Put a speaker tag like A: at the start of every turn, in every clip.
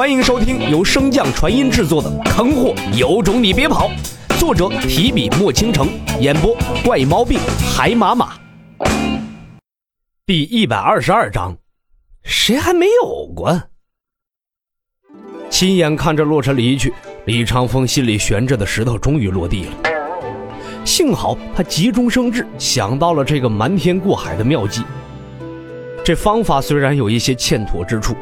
A: 欢迎收听由升降传音制作的《坑货有种你别跑》，作者提笔墨倾城，演播怪毛病海马马。第一百二十二章，谁还没有过？亲眼看着洛尘离去，李长风心里悬着的石头终于落地了。幸好他急中生智，想到了这个瞒天过海的妙计。这方法虽然有一些欠妥之处。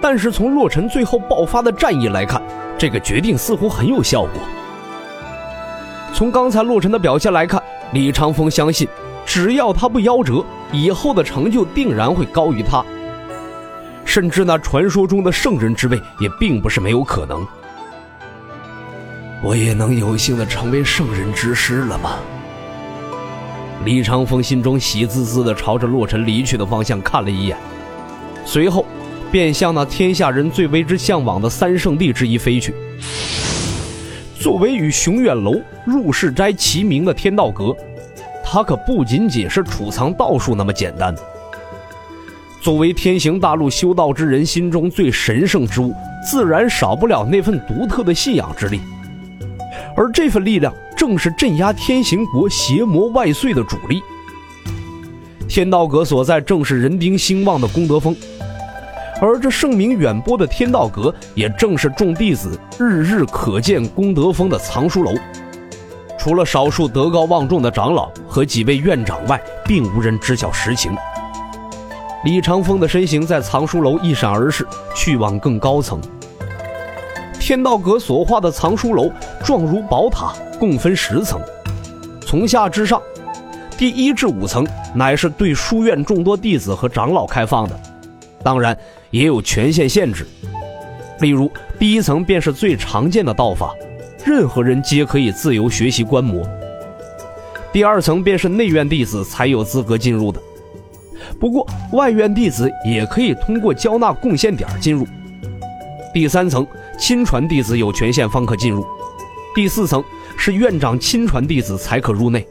A: 但是从洛尘最后爆发的战役来看，这个决定似乎很有效果。从刚才洛尘的表现来看，李长风相信，只要他不夭折，以后的成就定然会高于他。甚至那传说中的圣人之位也并不是没有可能。我也能有幸的成为圣人之师了吗？李长风心中喜滋滋的朝着洛尘离去的方向看了一眼，随后。便向那天下人最为之向往的三圣地之一飞去。作为与雄远楼、入世斋齐名的天道阁，它可不仅仅是储藏道术那么简单。作为天行大陆修道之人心中最神圣之物，自然少不了那份独特的信仰之力。而这份力量，正是镇压天行国邪魔外祟的主力。天道阁所在，正是人丁兴旺的功德峰。而这盛名远播的天道阁，也正是众弟子日日可见功德峰的藏书楼。除了少数德高望重的长老和几位院长外，并无人知晓实情。李长风的身形在藏书楼一闪而逝，去往更高层。天道阁所画的藏书楼状如宝塔，共分十层，从下至上，第一至五层乃是对书院众多弟子和长老开放的。当然也有权限限制，例如第一层便是最常见的道法，任何人皆可以自由学习观摩。第二层便是内院弟子才有资格进入的，不过外院弟子也可以通过交纳贡献点进入。第三层亲传弟子有权限方可进入，第四层是院长亲传弟子才可入内。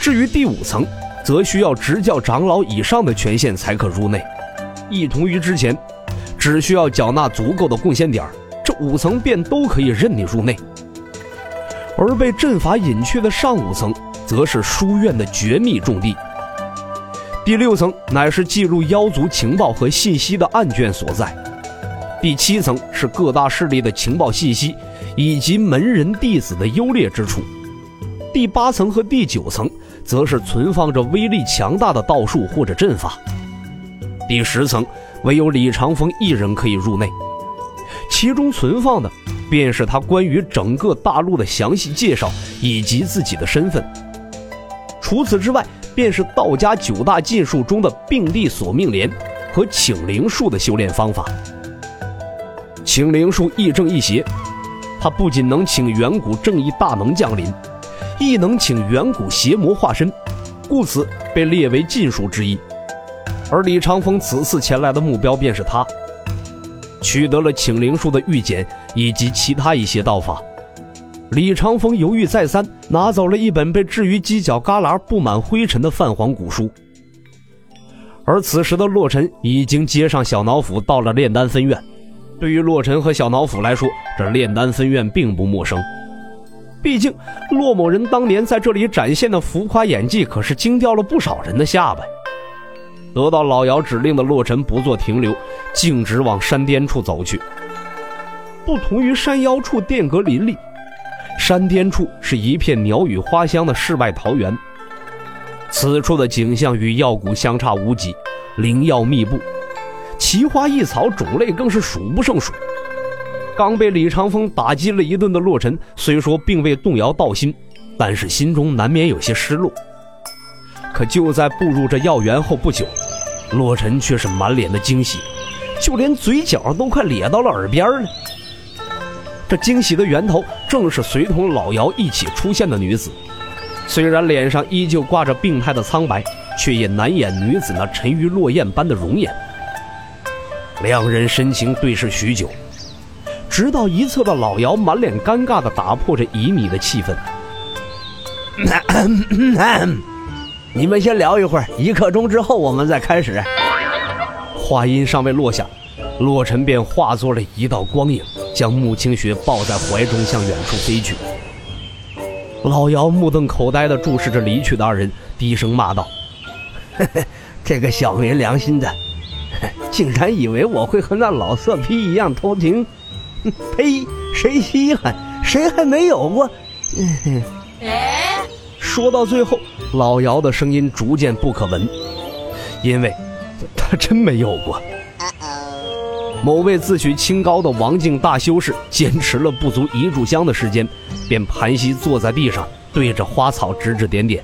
A: 至于第五层，则需要执教长老以上的权限才可入内。异同于之前，只需要缴纳足够的贡献点这五层便都可以任你入内。而被阵法隐去的上五层，则是书院的绝密重地。第六层乃是记录妖族情报和信息的案卷所在。第七层是各大势力的情报信息，以及门人弟子的优劣之处。第八层和第九层，则是存放着威力强大的道术或者阵法。第十层，唯有李长风一人可以入内，其中存放的便是他关于整个大陆的详细介绍以及自己的身份。除此之外，便是道家九大禁术中的并地索命莲和请灵术的修炼方法。请灵术亦正亦邪，它不仅能请远古正义大能降临，亦能请远古邪魔化身，故此被列为禁术之一。而李长风此次前来的目标便是他，取得了请灵术的玉简以及其他一些道法。李长风犹豫再三，拿走了一本被置于犄角旮旯、布满灰尘的泛黄古书。而此时的洛尘已经接上小脑斧，到了炼丹分院。对于洛尘和小脑斧来说，这炼丹分院并不陌生，毕竟洛某人当年在这里展现的浮夸演技，可是惊掉了不少人的下巴。得到老姚指令的洛尘不做停留，径直往山巅处走去。不同于山腰处殿阁林立，山巅处是一片鸟语花香的世外桃源。此处的景象与药谷相差无几，灵药密布，奇花异草种类更是数不胜数。刚被李长风打击了一顿的洛尘，虽说并未动摇道心，但是心中难免有些失落。可就在步入这药园后不久。洛尘却是满脸的惊喜，就连嘴角都快咧到了耳边了。这惊喜的源头正是随同老姚一起出现的女子，虽然脸上依旧挂着病态的苍白，却也难掩女子那沉鱼落雁般的容颜。两人深情对视许久，直到一侧的老姚满脸尴尬地打破这旖旎的气氛。
B: 你们先聊一会儿，一刻钟之后我们再开始。
A: 话音尚未落下，洛尘便化作了一道光影，将穆清雪抱在怀中向远处飞去。老姚目瞪口呆地注视着离去的二人，低声骂道：“嘿 嘿
B: 这个小没良心的，竟然以为我会和那老色批一样偷情！呸！谁稀罕？谁还没有过？”
A: 说到最后，老姚的声音逐渐不可闻，因为他真没有过。某位自诩清高的王境大修士坚持了不足一炷香的时间，便盘膝坐在地上，对着花草指指点点。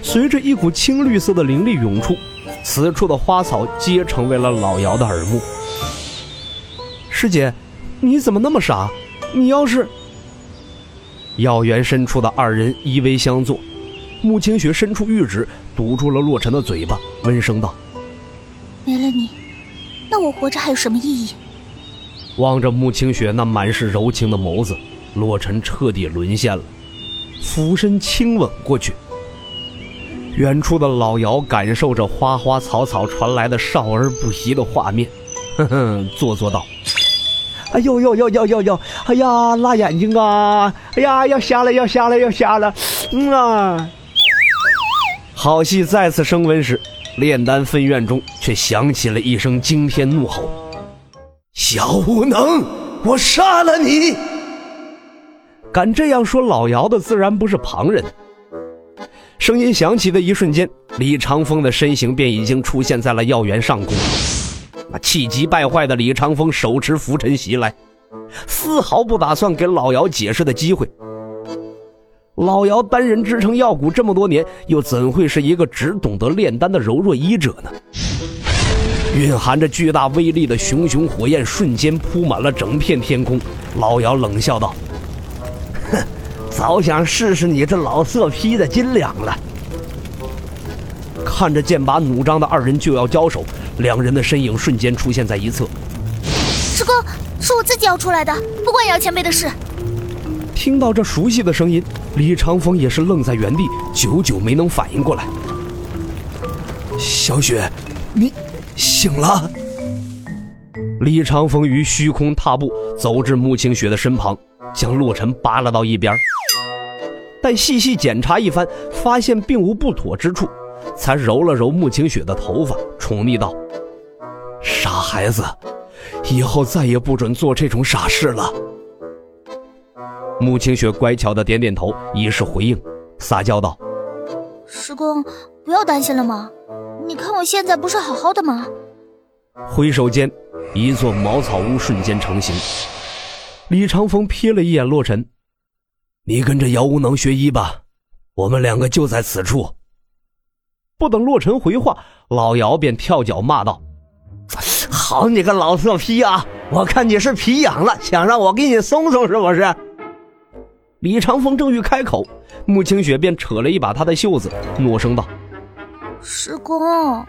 A: 随着一股青绿色的灵力涌出，此处的花草皆成为了老姚的耳目。师姐，你怎么那么傻？你要是……药园深处的二人依偎相坐，穆清雪伸出玉指堵住了洛尘的嘴巴，温声道：“
C: 没了你。”那我活着还有什么意义？
A: 望着穆清雪那满是柔情的眸子，洛尘彻底沦陷了，俯身亲吻过去。远处的老姚感受着花花草草传来的少儿不宜的画面，哼哼，做作道：“
B: 哎呦呦呦呦呦呦！哎呀，辣眼睛啊！哎呀，要瞎了，要瞎了，要瞎了！嗯啊！”
A: 好戏再次升温时。炼丹分院中却响起了一声惊天怒吼：“
B: 小无能，我杀了你！”
A: 敢这样说老姚的自然不是旁人。声音响起的一瞬间，李长风的身形便已经出现在了药园上空。那气急败坏的李长风手持拂尘袭来，丝毫不打算给老姚解释的机会。老姚单人支撑药谷这么多年，又怎会是一个只懂得炼丹的柔弱医者呢？蕴含着巨大威力的熊熊火焰瞬间铺满了整片天空。老姚冷笑道：“
B: 哼，早想试试你这老色批的斤两了。”
A: 看着剑拔弩张的二人就要交手，两人的身影瞬间出现在一侧。
C: 师哥，是我自己要出来的，不关姚前辈的事。
A: 听到这熟悉的声音，李长风也是愣在原地，久久没能反应过来。
B: 小雪，你醒了？
A: 李长风于虚空踏步，走至穆清雪的身旁，将洛尘扒拉到一边，但细细检查一番，发现并无不妥之处，才揉了揉穆清雪的头发，宠溺道：“傻孩子，以后再也不准做这种傻事了。”穆清雪乖巧的点点头，以示回应，撒娇道：“
C: 师公，不要担心了嘛，你看我现在不是好好的吗？”
A: 挥手间，一座茅草屋瞬间成型。李长风瞥了一眼洛尘：“你跟着姚无能学医吧，我们两个就在此处。”不等洛尘回话，老姚便跳脚骂道：“
B: 好你个老色批啊！我看你是皮痒了，想让我给你松松是不是？”
A: 李长风正欲开口，穆清雪便扯了一把他的袖子，怒声道：“
C: 师公，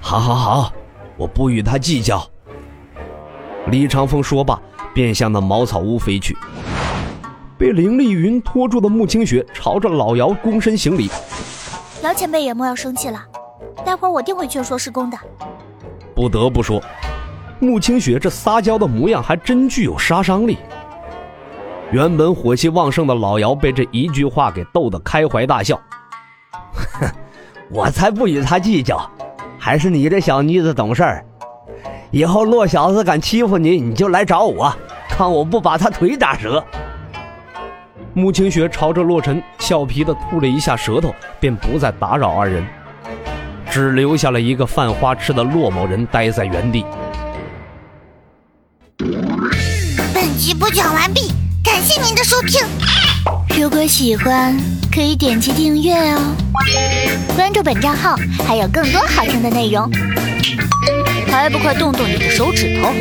A: 好好好，我不与他计较。”李长风说罢，便向那茅草屋飞去。被林丽云拖住的穆清雪朝着老姚躬身行礼：“
C: 姚前辈也莫要生气了，待会儿我定会劝说师公的。”
A: 不得不说，穆清雪这撒娇的模样还真具有杀伤力。原本火气旺盛的老姚被这一句话给逗得开怀大笑。
B: 哼，我才不与他计较，还是你这小妮子懂事儿。以后洛小子敢欺负你，你就来找我，看我不把他腿打折。
A: 穆清雪朝着洛尘俏皮的吐了一下舌头，便不再打扰二人，只留下了一个犯花痴的洛某人呆在原地。
C: 本集播讲完毕。感谢您的收听，如果喜欢可以点击订阅哦，关注本账号还有更多好听的内容，还不快动动你的手指头！